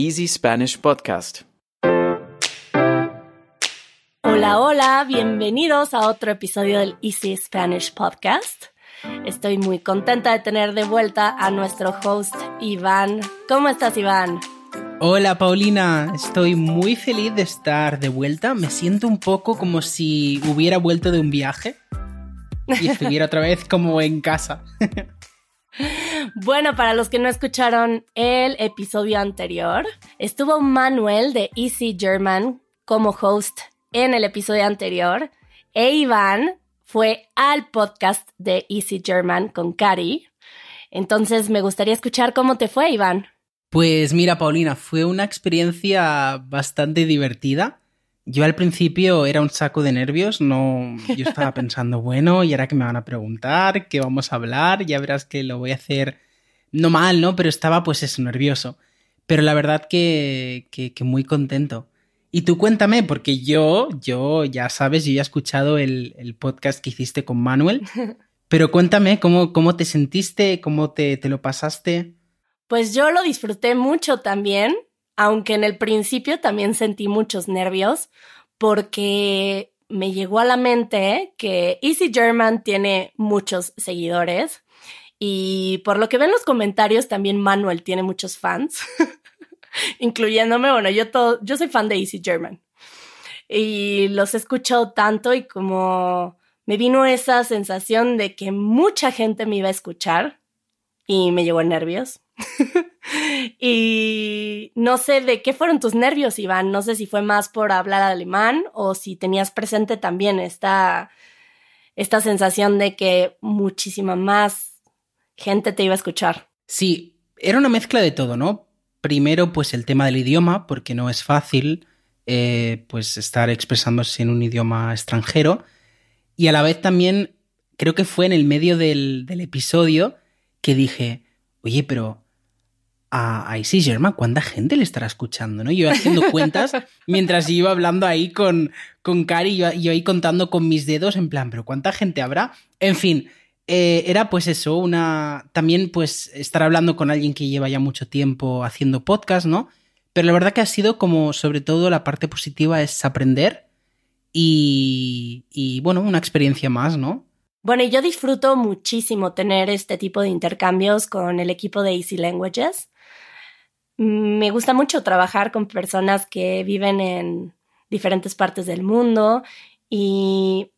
Easy Spanish Podcast. Hola, hola, bienvenidos a otro episodio del Easy Spanish Podcast. Estoy muy contenta de tener de vuelta a nuestro host Iván. ¿Cómo estás, Iván? Hola Paulina, estoy muy feliz de estar de vuelta. Me siento un poco como si hubiera vuelto de un viaje y estuviera otra vez como en casa. Bueno, para los que no escucharon el episodio anterior, estuvo Manuel de Easy German como host en el episodio anterior e Iván fue al podcast de Easy German con Cari. Entonces me gustaría escuchar cómo te fue, Iván. Pues mira, Paulina, fue una experiencia bastante divertida. Yo al principio era un saco de nervios, no, yo estaba pensando, bueno, y ahora que me van a preguntar, qué vamos a hablar, ya verás que lo voy a hacer no mal, ¿no? Pero estaba pues eso, nervioso. Pero la verdad que, que, muy contento. Y tú cuéntame, porque yo, yo, ya sabes, yo ya he escuchado el, el podcast que hiciste con Manuel, pero cuéntame cómo, cómo te sentiste, cómo te, te lo pasaste. Pues yo lo disfruté mucho también aunque en el principio también sentí muchos nervios porque me llegó a la mente que Easy German tiene muchos seguidores y por lo que ven los comentarios también Manuel tiene muchos fans, incluyéndome, bueno, yo todo, yo soy fan de Easy German y los he escuchado tanto y como me vino esa sensación de que mucha gente me iba a escuchar y me llegó nervios. y no sé de qué fueron tus nervios, Iván. No sé si fue más por hablar alemán o si tenías presente también esta, esta sensación de que muchísima más gente te iba a escuchar. Sí, era una mezcla de todo, ¿no? Primero, pues el tema del idioma, porque no es fácil eh, pues estar expresándose en un idioma extranjero. Y a la vez también, creo que fue en el medio del, del episodio que dije, oye, pero a, Icy German, ¿cuánta gente le estará escuchando? ¿no? Yo haciendo cuentas mientras iba hablando ahí con, con Cari, yo, yo ahí contando con mis dedos, en plan, ¿pero cuánta gente habrá? En fin, eh, era pues eso, una. También, pues, estar hablando con alguien que lleva ya mucho tiempo haciendo podcast, ¿no? Pero la verdad que ha sido como, sobre todo, la parte positiva es aprender y, y bueno, una experiencia más, ¿no? Bueno, yo disfruto muchísimo tener este tipo de intercambios con el equipo de Easy Languages. Me gusta mucho trabajar con personas que viven en diferentes partes del mundo y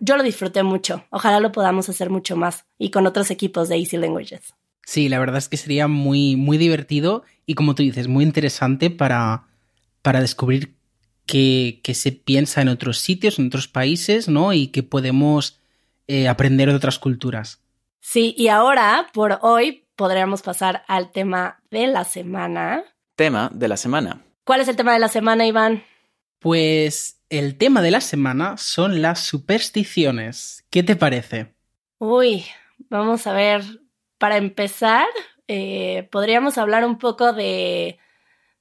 yo lo disfruté mucho. Ojalá lo podamos hacer mucho más y con otros equipos de Easy Languages. Sí, la verdad es que sería muy, muy divertido y como tú dices, muy interesante para, para descubrir qué, qué se piensa en otros sitios, en otros países, ¿no? Y que podemos eh, aprender de otras culturas. Sí, y ahora, por hoy, podríamos pasar al tema de la semana. Tema de la semana. ¿Cuál es el tema de la semana, Iván? Pues el tema de la semana son las supersticiones. ¿Qué te parece? Uy, vamos a ver. Para empezar, eh, podríamos hablar un poco de,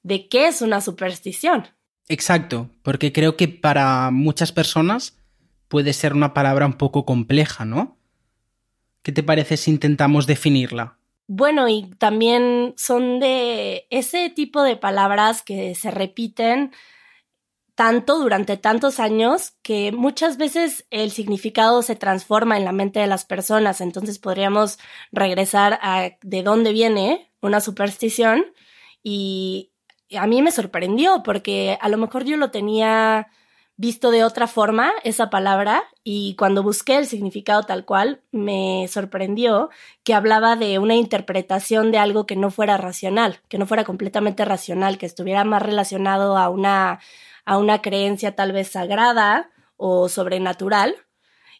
de qué es una superstición. Exacto, porque creo que para muchas personas puede ser una palabra un poco compleja, ¿no? ¿Qué te parece si intentamos definirla? Bueno, y también son de ese tipo de palabras que se repiten tanto durante tantos años que muchas veces el significado se transforma en la mente de las personas. Entonces podríamos regresar a de dónde viene una superstición y a mí me sorprendió porque a lo mejor yo lo tenía visto de otra forma esa palabra y cuando busqué el significado tal cual me sorprendió que hablaba de una interpretación de algo que no fuera racional, que no fuera completamente racional, que estuviera más relacionado a una, a una creencia tal vez sagrada o sobrenatural.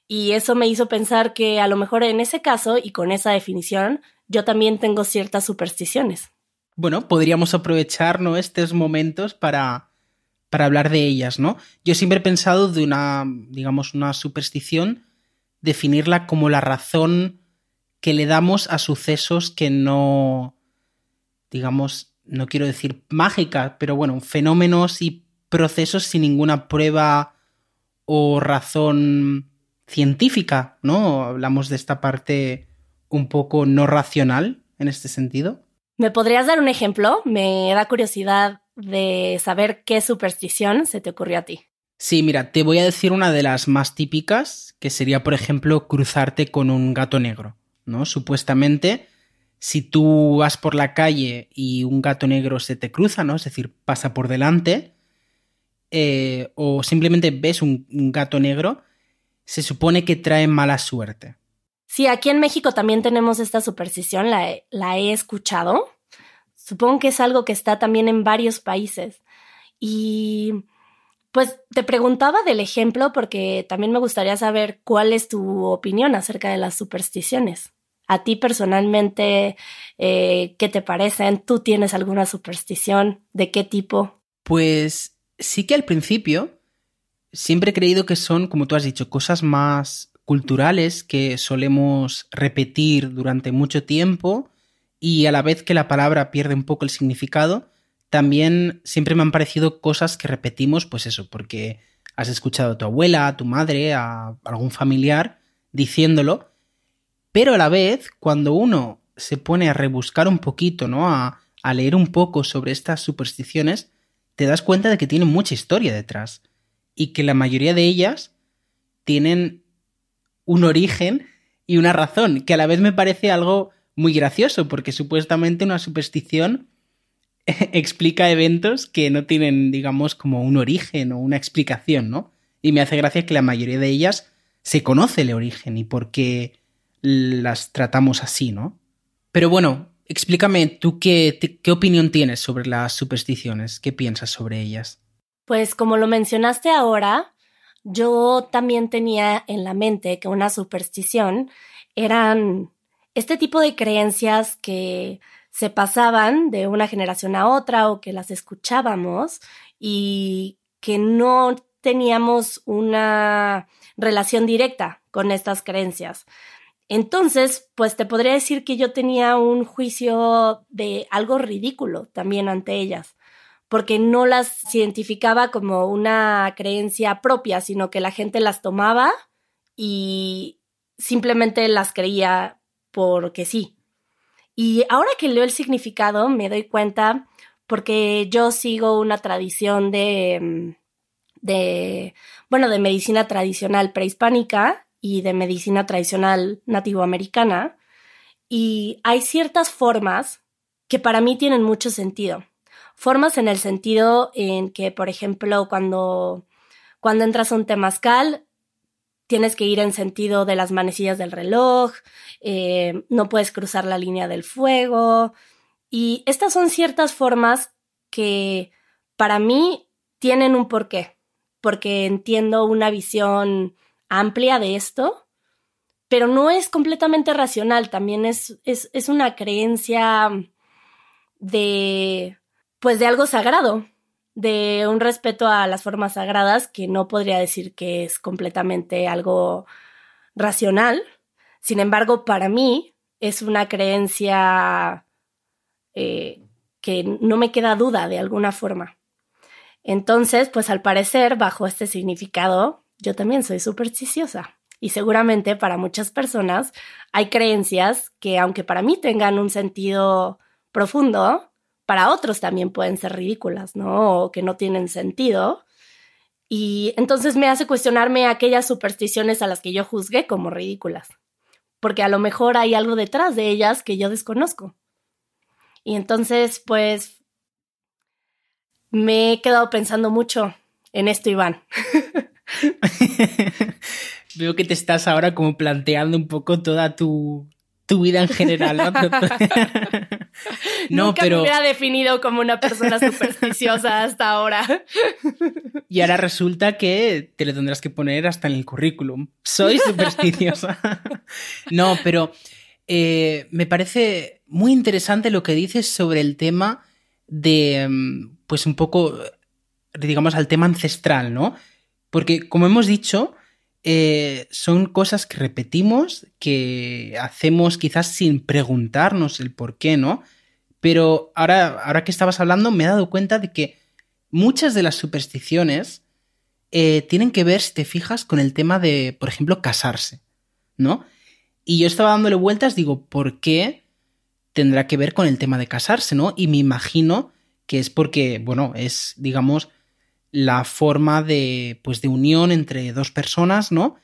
Y eso me hizo pensar que a lo mejor en ese caso y con esa definición yo también tengo ciertas supersticiones. Bueno, podríamos aprovechar estos momentos para para hablar de ellas, ¿no? Yo siempre he pensado de una, digamos, una superstición, definirla como la razón que le damos a sucesos que no, digamos, no quiero decir mágica, pero bueno, fenómenos y procesos sin ninguna prueba o razón científica, ¿no? Hablamos de esta parte un poco no racional en este sentido. ¿Me podrías dar un ejemplo? Me da curiosidad de saber qué superstición se te ocurrió a ti. Sí, mira, te voy a decir una de las más típicas, que sería, por ejemplo, cruzarte con un gato negro, ¿no? Supuestamente, si tú vas por la calle y un gato negro se te cruza, ¿no? Es decir, pasa por delante, eh, o simplemente ves un, un gato negro, se supone que trae mala suerte. Sí, aquí en México también tenemos esta superstición, la he escuchado. Supongo que es algo que está también en varios países. Y pues te preguntaba del ejemplo porque también me gustaría saber cuál es tu opinión acerca de las supersticiones. A ti personalmente, eh, ¿qué te parecen? ¿Tú tienes alguna superstición? ¿De qué tipo? Pues sí que al principio siempre he creído que son, como tú has dicho, cosas más culturales que solemos repetir durante mucho tiempo y a la vez que la palabra pierde un poco el significado, también siempre me han parecido cosas que repetimos, pues eso, porque has escuchado a tu abuela, a tu madre, a algún familiar diciéndolo, pero a la vez, cuando uno se pone a rebuscar un poquito, ¿no? A, a leer un poco sobre estas supersticiones, te das cuenta de que tienen mucha historia detrás y que la mayoría de ellas tienen un origen y una razón, que a la vez me parece algo muy gracioso, porque supuestamente una superstición explica eventos que no tienen, digamos, como un origen o una explicación, ¿no? Y me hace gracia que la mayoría de ellas se conoce el origen y por qué las tratamos así, ¿no? Pero bueno, explícame tú qué, qué opinión tienes sobre las supersticiones, qué piensas sobre ellas. Pues como lo mencionaste ahora, yo también tenía en la mente que una superstición eran este tipo de creencias que se pasaban de una generación a otra o que las escuchábamos y que no teníamos una relación directa con estas creencias. Entonces, pues te podría decir que yo tenía un juicio de algo ridículo también ante ellas, porque no las identificaba como una creencia propia, sino que la gente las tomaba y simplemente las creía porque sí. Y ahora que leo el significado me doy cuenta porque yo sigo una tradición de, mm, de, bueno, de medicina tradicional prehispánica y de medicina tradicional nativoamericana. Y hay ciertas formas que para mí tienen mucho sentido. Formas en el sentido en que, por ejemplo, cuando, cuando entras a un temazcal, tienes que ir en sentido de las manecillas del reloj, eh, no puedes cruzar la línea del fuego. Y estas son ciertas formas que para mí tienen un porqué, porque entiendo una visión amplia de esto, pero no es completamente racional, también es, es, es una creencia de, pues de algo sagrado, de un respeto a las formas sagradas que no podría decir que es completamente algo racional. Sin embargo, para mí es una creencia eh, que no me queda duda de alguna forma. Entonces, pues al parecer, bajo este significado, yo también soy supersticiosa. Y seguramente para muchas personas hay creencias que, aunque para mí tengan un sentido profundo, para otros también pueden ser ridículas, ¿no? O que no tienen sentido. Y entonces me hace cuestionarme aquellas supersticiones a las que yo juzgué como ridículas, porque a lo mejor hay algo detrás de ellas que yo desconozco. Y entonces, pues, me he quedado pensando mucho en esto, Iván. Veo que te estás ahora como planteando un poco toda tu, tu vida en general. ¿no? no Nunca pero... me hubiera definido como una persona supersticiosa hasta ahora. y ahora resulta que te lo tendrás que poner hasta en el currículum. Soy supersticiosa. no, pero eh, me parece muy interesante lo que dices sobre el tema de, mm, pues un poco, digamos, al tema ancestral, ¿no? Porque, como hemos dicho, eh, son cosas que repetimos, que hacemos quizás sin preguntarnos el por qué, ¿no? Pero ahora, ahora que estabas hablando, me he dado cuenta de que muchas de las supersticiones eh, tienen que ver, si te fijas, con el tema de, por ejemplo, casarse, ¿no? Y yo estaba dándole vueltas, digo, ¿por qué tendrá que ver con el tema de casarse, ¿no? Y me imagino que es porque, bueno, es, digamos, la forma de, pues, de unión entre dos personas, ¿no?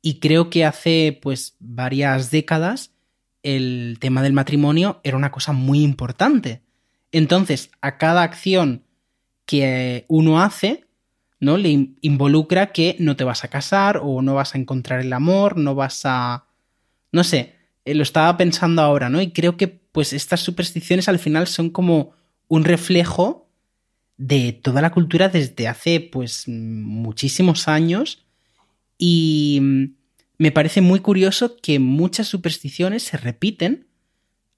Y creo que hace, pues, varias décadas el tema del matrimonio era una cosa muy importante. Entonces, a cada acción que uno hace, ¿no? Le involucra que no te vas a casar o no vas a encontrar el amor, no vas a... No sé, eh, lo estaba pensando ahora, ¿no? Y creo que pues estas supersticiones al final son como un reflejo de toda la cultura desde hace pues muchísimos años y me parece muy curioso que muchas supersticiones se repiten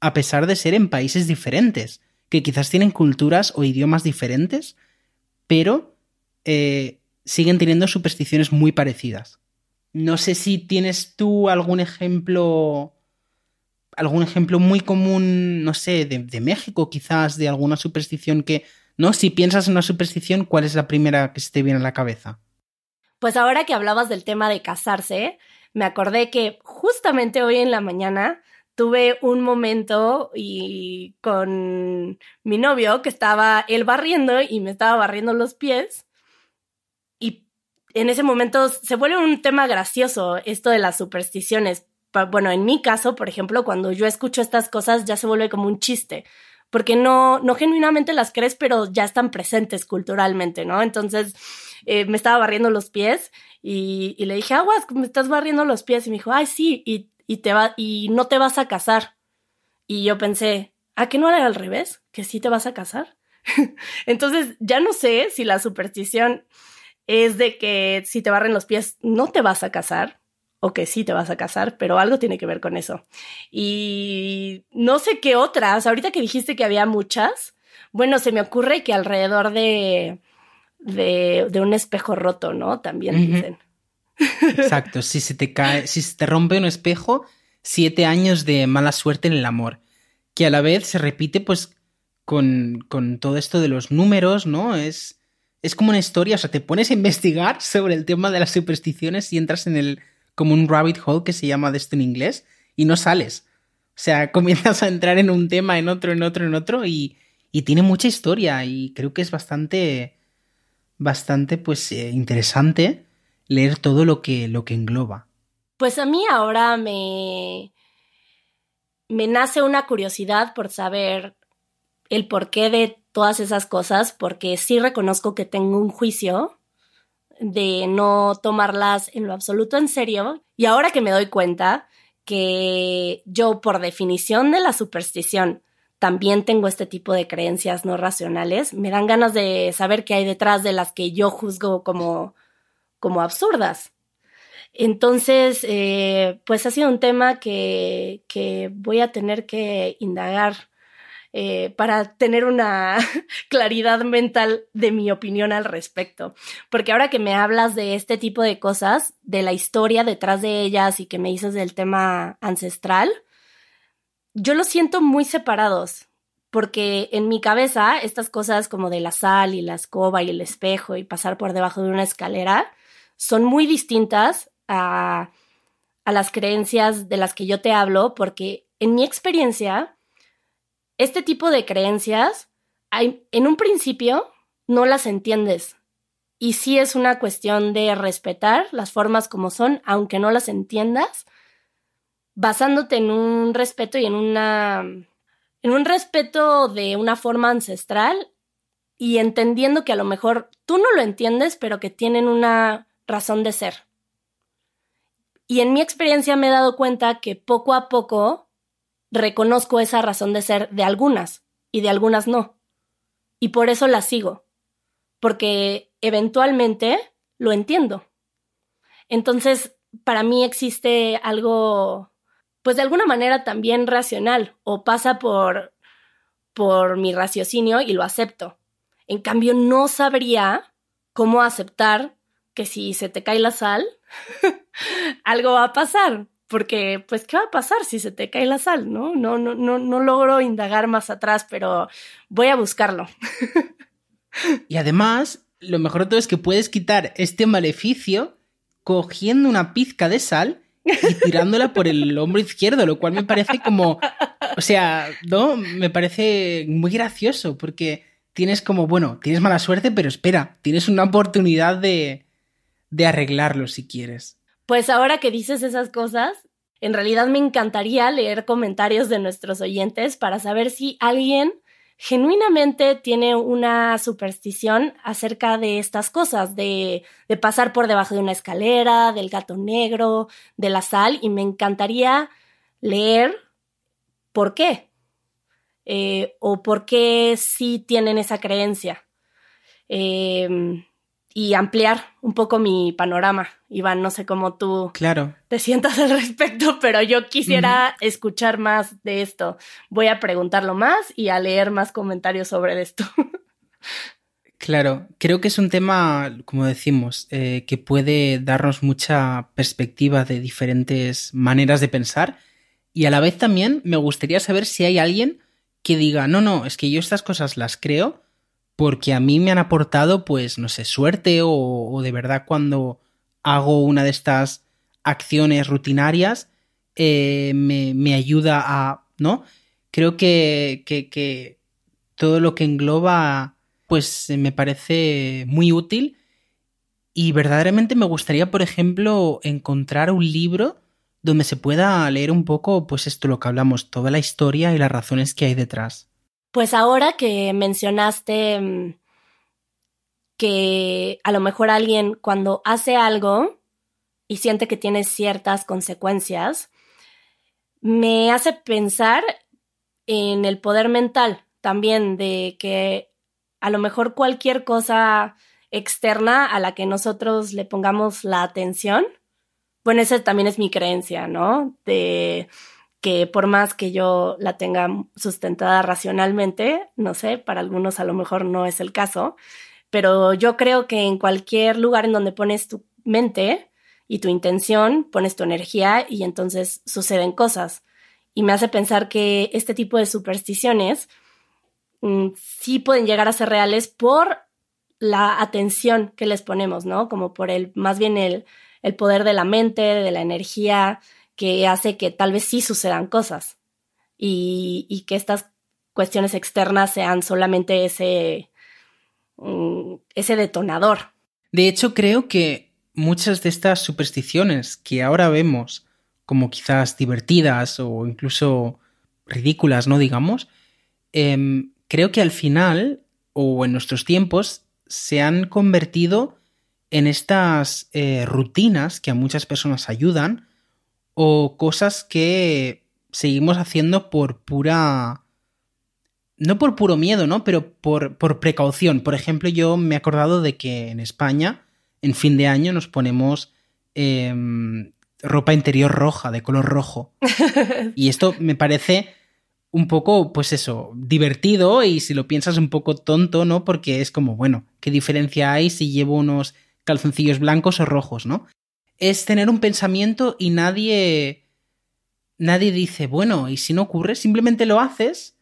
a pesar de ser en países diferentes, que quizás tienen culturas o idiomas diferentes, pero eh, siguen teniendo supersticiones muy parecidas. No sé si tienes tú algún ejemplo, algún ejemplo muy común, no sé, de, México quizás, de alguna superstición que, ¿no? Si piensas en una superstición, ¿cuál es la primera que se te viene a la cabeza? Pues ahora que hablabas del tema de casarse, me acordé que justamente hoy en la mañana tuve un momento y con mi novio que estaba él barriendo y me estaba barriendo los pies en ese momento se vuelve un tema gracioso esto de las supersticiones. Bueno, en mi caso, por ejemplo, cuando yo escucho estas cosas ya se vuelve como un chiste, porque no, no genuinamente las crees, pero ya están presentes culturalmente, ¿no? Entonces eh, me estaba barriendo los pies y, le dije, aguas, me estás barriendo los pies. Y me dijo, ay, sí, y, y, te va, y no te vas a casar. Y yo pensé, ¿a qué no era al revés? ¿Que sí te vas a casar? Entonces ya no sé si la superstición es de que si te barren los pies no te vas a casar, o que sí te vas a casar, pero algo tiene que ver con eso. Y no sé qué otras, ahorita que dijiste que había muchas, bueno, se me ocurre que alrededor de, de, un espejo roto, ¿no? También dicen. Exacto, si se te cae, si se te rompe un espejo, siete años de mala suerte en el amor, que a la vez se repite pues con, con todo esto de los números, ¿no? Es es como una historia, o sea, te pones a investigar sobre el tema de las supersticiones y entras en el como un rabbit hole que se llama de esto en inglés y no sales. O sea, comienzas a entrar en un tema, en otro, en otro, en otro y, y tiene mucha historia y creo que es bastante, bastante, pues, eh, interesante leer todo lo que, lo que engloba. Pues a mí ahora me, me nace una curiosidad por saber el porqué de todas esas cosas porque sí reconozco que tengo un juicio de no tomarlas en lo absoluto en serio. Y ahora que me doy cuenta que yo por definición de la superstición también tengo este tipo de creencias no racionales, me dan ganas de saber qué hay detrás de las que yo juzgo como, como absurdas. Entonces, eh, pues ha sido un tema que, que voy a tener que indagar eh, para tener una claridad mental de mi opinión al respecto. Porque ahora que me hablas de este tipo de cosas, de la historia detrás de ellas y que me dices del tema ancestral, yo los siento muy separados. Porque en mi cabeza, estas cosas como de la sal y la escoba y el espejo y pasar por debajo de una escalera son muy distintas a, a las creencias de las que yo te hablo, porque en mi experiencia, este tipo de creencias, en un principio no las entiendes. Y sí es una cuestión de respetar las formas como son, aunque no las entiendas, basándote en un respeto y en una en un respeto de una forma ancestral y entendiendo que a lo mejor tú no lo entiendes, pero que tienen una razón de ser. Y en mi experiencia me he dado cuenta que poco a poco reconozco esa razón de ser de algunas y de algunas no. Y por eso las sigo, porque eventualmente lo entiendo. Entonces, para mí existe algo, pues de alguna manera también racional, o pasa por, por mi raciocinio y lo acepto. En cambio, no sabría cómo aceptar que si se te cae la sal, algo va a pasar porque pues ¿qué va a pasar si se te cae la sal? No, no, no, no, no logro indagar más atrás, pero voy a buscarlo. y además, lo mejor de todo es que puedes quitar este maleficio cogiendo una pizca de sal y tirándola por el hombro izquierdo, lo cual me parece como O sea, ¿no? Me parece muy gracioso porque tienes como, bueno, tienes mala suerte, pero espera, tienes una oportunidad de, de arreglarlo si quieres. Pues ahora que dices esas cosas, en realidad me encantaría leer comentarios de nuestros oyentes para saber si alguien genuinamente tiene una superstición acerca de estas cosas, de, pasar por debajo de una escalera, del gato negro, de la sal, y me encantaría leer por qué, eh, o por qué sí tienen esa creencia. Eh, y ampliar un poco mi panorama. Iván, no sé cómo tú claro. te sientas al respecto, pero yo quisiera escuchar más de esto. Voy a preguntarlo más y a leer más comentarios sobre esto. Claro, creo que es un tema, como decimos, eh, que puede darnos mucha perspectiva de diferentes maneras de pensar y a la vez también me gustaría saber si hay alguien que diga, no, no, es que yo estas cosas las creo porque a mí me han aportado, pues, no sé, suerte o, de verdad cuando hago una de estas acciones rutinarias eh, me, ayuda a, ¿no? Creo que, que, que todo lo que engloba, pues, me parece muy útil y verdaderamente me gustaría, por ejemplo, encontrar un libro donde se pueda leer un poco, pues esto lo que hablamos, toda la historia y las razones que hay detrás. Pues ahora que mencionaste mm, que a lo mejor alguien cuando hace algo y siente que tiene ciertas consecuencias, me hace pensar en el poder mental también de que a lo mejor cualquier cosa externa a la que nosotros le pongamos la atención, bueno, esa también es mi creencia, ¿no? De que por más que yo la tenga sustentada racionalmente, no sé, para algunos a lo mejor no es el caso, pero yo creo que en cualquier lugar en donde pones tu mente y tu intención, pones tu energía y entonces suceden cosas. Y me hace pensar que este tipo de supersticiones mm, sí pueden llegar a ser reales por la atención que les ponemos, ¿no? Como por el, más bien el, el poder de la mente, de la energía, que hace que tal vez sí sucedan cosas y, que estas cuestiones externas sean solamente ese, mm, ese detonador. De hecho, creo que muchas de estas supersticiones que ahora vemos como quizás divertidas o incluso ridículas, ¿no? Digamos, em, creo que al final o en nuestros tiempos se han convertido en estas eh, rutinas que a muchas personas ayudan o cosas que seguimos haciendo por pura... No por puro miedo, ¿no? Pero por, por precaución. Por ejemplo, yo me he acordado de que en España, en fin de año, nos ponemos em, ropa interior roja, de color rojo. y esto me parece un poco, pues eso, divertido y si lo piensas un poco tonto, ¿no? Porque es como, bueno, ¿qué diferencia hay si llevo unos calzoncillos blancos o rojos, ¿no? Es tener un pensamiento y nadie. Nadie dice, bueno, ¿y si no ocurre? Simplemente lo haces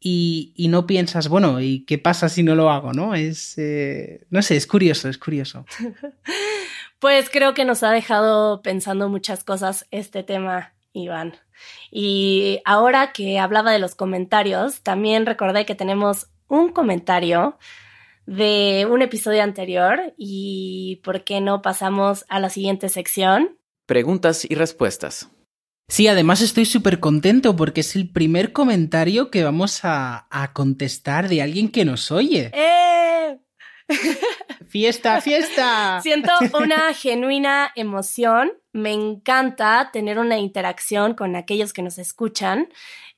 y, y no piensas, bueno, ¿y qué pasa si no lo hago? ¿No? Es. Eh, no sé, es curioso, es curioso. pues creo que nos ha dejado pensando muchas cosas este tema, Iván. Y ahora que hablaba de los comentarios, también recordé que tenemos un comentario de un episodio anterior y por qué no pasamos a la siguiente sección. Preguntas y respuestas. Sí, además estoy súper contento porque es el primer comentario que vamos a, contestar de alguien que nos oye. ¡Eh! ¡Fiesta, fiesta! Siento una genuina emoción. Me encanta tener una interacción con aquellos que nos escuchan.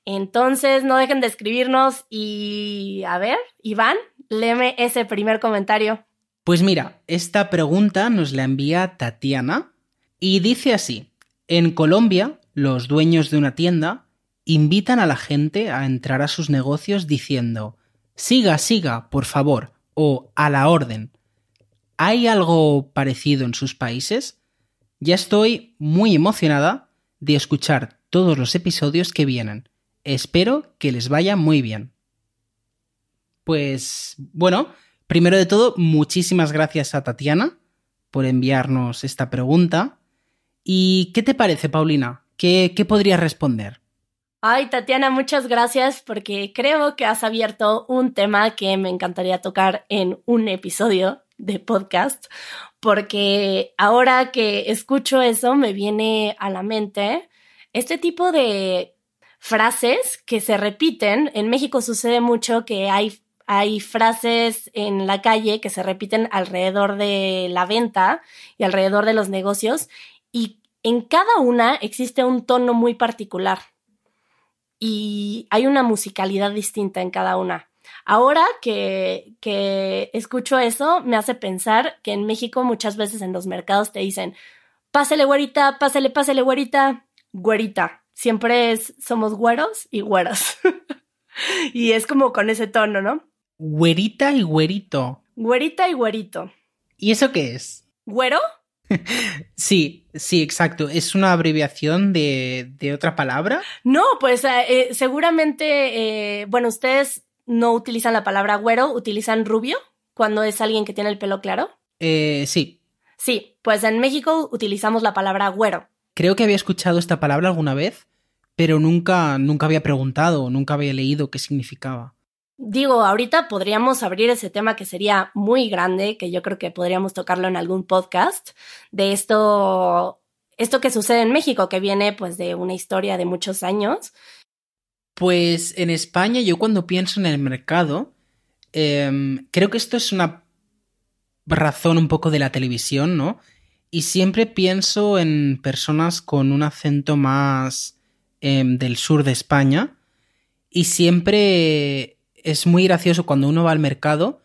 Entonces, no dejen de escribirnos y, a ver, Iván, léeme ese primer comentario. Pues mira, esta pregunta nos la envía Tatiana y dice así, en Colombia, los dueños de una tienda invitan a la gente a entrar a sus negocios diciendo, siga, siga, por favor, o a la orden. ¿Hay algo parecido en sus países? Ya estoy muy emocionada de escuchar todos los episodios que vienen. Espero que les vaya muy bien. Pues bueno, primero de todo, muchísimas gracias a Tatiana por enviarnos esta pregunta. ¿Y qué te parece, Paulina? ¿Qué, qué podrías responder? Ay, Tatiana, muchas gracias porque creo que has abierto un tema que me encantaría tocar en un episodio de podcast, porque ahora que escucho eso me viene a la mente este tipo de frases que se repiten. En México sucede mucho que hay, hay frases en la calle que se repiten alrededor de la venta y alrededor de los negocios y en cada una existe un tono muy particular y hay una musicalidad distinta en cada una. Ahora que, que escucho eso, me hace pensar que en México muchas veces en los mercados te dicen, pásele güerita, pásele, pásele güerita, güerita. Siempre es, somos güeros y güeras. y es como con ese tono, ¿no? Güerita y güerito. Güerita y güerito. ¿Y eso qué es? ¿Güero? Sí, sí, exacto. ¿Es una abreviación de, de otra palabra? No, pues eh, eh, seguramente, eh, bueno, ustedes no utilizan la palabra güero, utilizan rubio cuando es alguien que tiene el pelo claro. Eh, sí. Sí, pues en México utilizamos la palabra güero. Creo que había escuchado esta palabra alguna vez, pero nunca, nunca había preguntado, nunca había leído qué significaba. Digo, ahorita podríamos abrir ese tema que sería muy grande, que yo creo que podríamos tocarlo en algún podcast, de esto, esto que sucede en México, que viene pues de una historia de muchos años. Pues en España yo cuando pienso en el mercado, eh, creo que esto es una razón un poco de la televisión, ¿no? Y siempre pienso en personas con un acento más eh, del sur de España y siempre es muy gracioso cuando uno va al mercado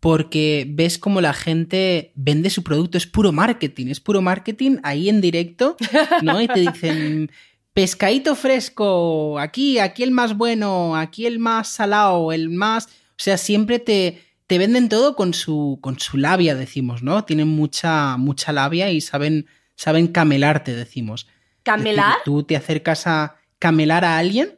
porque ves como la gente vende su producto, es puro marketing, es puro marketing ahí en directo, ¿no? Y te dicen, pescadito fresco, aquí, aquí el más bueno, aquí el más salado, el más... O sea, siempre te, te venden todo con su, con su labia, decimos, ¿no? Tienen mucha, mucha labia y saben, saben camelarte, decimos. ¿Camelar? Decir, tú te acercas a camelar a alguien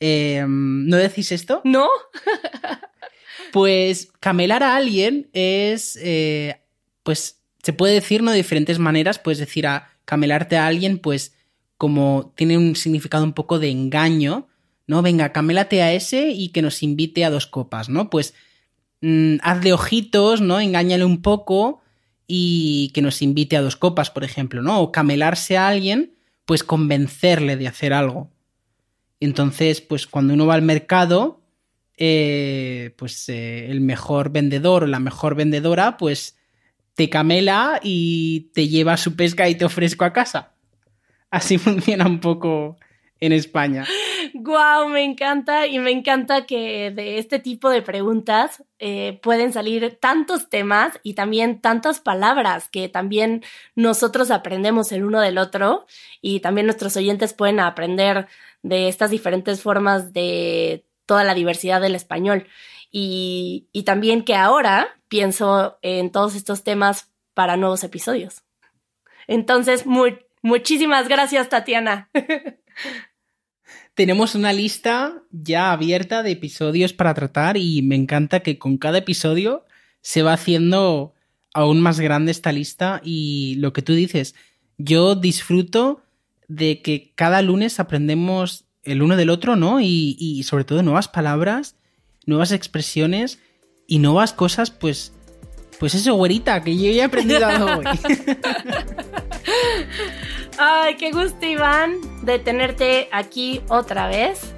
eh, ¿No decís esto? ¿No? pues camelar a alguien es, eh, pues se puede decir ¿no? de diferentes maneras. Puedes decir a camelarte a alguien, pues como tiene un significado un poco de engaño, ¿no? Venga, camélate a ese y que nos invite a dos copas, ¿no? Pues mmm, hazle ojitos, ¿no? Engáñale un poco y que nos invite a dos copas, por ejemplo, ¿no? O camelarse a alguien, pues convencerle de hacer algo. Entonces, pues cuando uno va al mercado, eh, pues eh, el mejor vendedor o la mejor vendedora, pues te camela y te lleva su pesca y te ofrezco a casa. Así funciona un poco en España. ¡Guau! Wow, me encanta y me encanta que de este tipo de preguntas eh, pueden salir tantos temas y también tantas palabras que también nosotros aprendemos el uno del otro y también nuestros oyentes pueden aprender de estas diferentes formas de toda la diversidad del español. Y, y también que ahora pienso en todos estos temas para nuevos episodios. Entonces, muchísimas gracias, Tatiana. Tenemos una lista ya abierta de episodios para tratar y me encanta que con cada episodio se va haciendo aún más grande esta lista y lo que tú dices, yo disfruto de que cada lunes aprendemos el uno del otro, ¿no? Y, sobre todo nuevas palabras, nuevas expresiones y nuevas cosas, pues, pues eso, güerita, que yo ya he aprendido hoy. Ay, qué gusto, Iván, de tenerte aquí otra vez.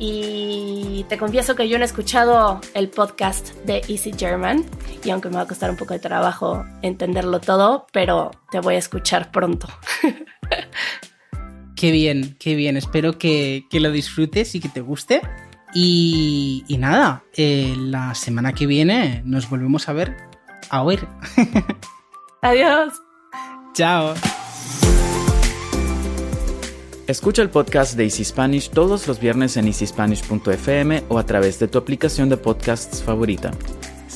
Y te confieso que yo no he escuchado el podcast de Easy German y aunque me va a costar un poco de trabajo entenderlo todo, pero te voy a escuchar pronto. Qué bien, qué bien. Espero que, que lo disfrutes y que te guste. Y, y nada, eh, la semana que viene nos volvemos a ver, a oír. Adiós. Chao. Escucha el podcast de Easy Spanish todos los viernes en easyspanish.fm o a través de tu aplicación de podcasts favorita.